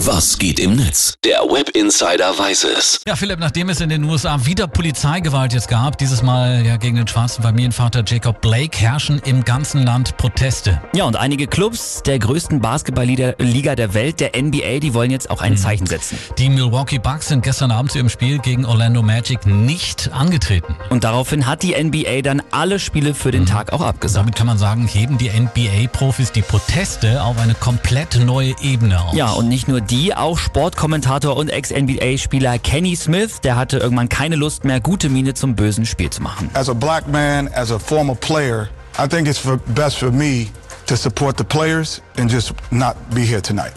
Was geht im Netz? Der Web Insider weiß es. Ja, Philipp, nachdem es in den USA wieder Polizeigewalt jetzt gab, dieses Mal ja gegen den schwarzen Familienvater Jacob Blake, herrschen im ganzen Land Proteste. Ja, und einige Clubs der größten Basketballliga der Welt, der NBA, die wollen jetzt auch ein Zeichen setzen. Die Milwaukee Bucks sind gestern Abend zu ihrem Spiel gegen Orlando Magic nicht angetreten. Und daraufhin hat die NBA dann alle Spiele für den Tag auch abgesagt. Damit kann man sagen, heben die NBA-Profis die Proteste auf eine komplett neue Ebene auf. Ja, und nicht nur die, auch Sportkommentator und Ex-NBA-Spieler Kenny Smith, der hatte irgendwann keine Lust mehr, gute Miene zum bösen Spiel zu machen. As a black man, as a former player, I think it's for, best for me to support the players and just not be here tonight.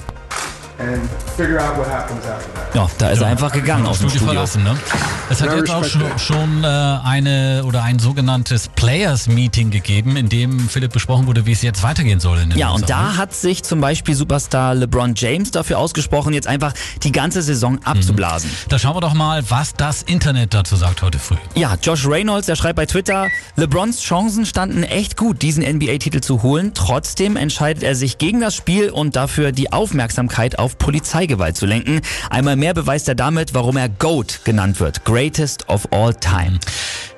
Ja, da ist er einfach gegangen aus dem Studio verlassen, ne? Es hat Ja, jetzt auch schon, schon äh, eine oder ein sogenanntes Players-Meeting gegeben, in dem Philipp besprochen wurde, wie es jetzt weitergehen soll. Ja, und da hat sich zum Beispiel Superstar LeBron James dafür ausgesprochen, jetzt einfach die ganze Saison abzublasen. Da schauen wir doch mal, was das Internet dazu sagt heute früh. Ja, Josh Reynolds, der schreibt bei Twitter, LeBrons Chancen standen echt gut, diesen NBA-Titel zu holen. Trotzdem entscheidet er sich gegen das Spiel und dafür die Aufmerksamkeit auf Polizeigewalt zu lenken. Einmal mehr beweist er damit, warum er GOAT genannt wird. Greatest of all time.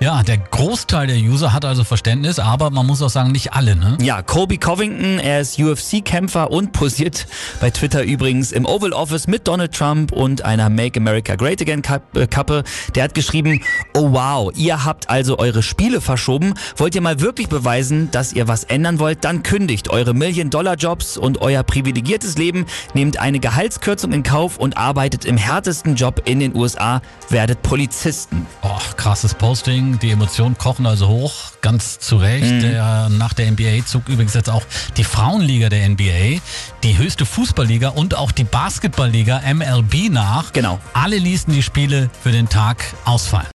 Ja, der Großteil der User hat also Verständnis, aber man muss auch sagen, nicht alle, ne? Ja, Colby Covington, er ist UFC-Kämpfer und posiert bei Twitter übrigens im Oval Office mit Donald Trump und einer Make America Great Again äh, Kappe. Der hat geschrieben, oh wow, ihr habt also eure Spiele verschoben. Wollt ihr mal wirklich beweisen, dass ihr was ändern wollt? Dann kündigt eure Million-Dollar-Jobs und euer privilegiertes Leben, nehmt eine Gehaltskürzung in Kauf und arbeitet im härtesten Job in den USA, werdet Polizisten. Oh, krasses Posting. Die Emotionen kochen also hoch, ganz zu Recht. Der, nach der NBA zog übrigens jetzt auch die Frauenliga der NBA, die höchste Fußballliga und auch die Basketballliga MLB nach. Genau. Alle ließen die Spiele für den Tag ausfallen.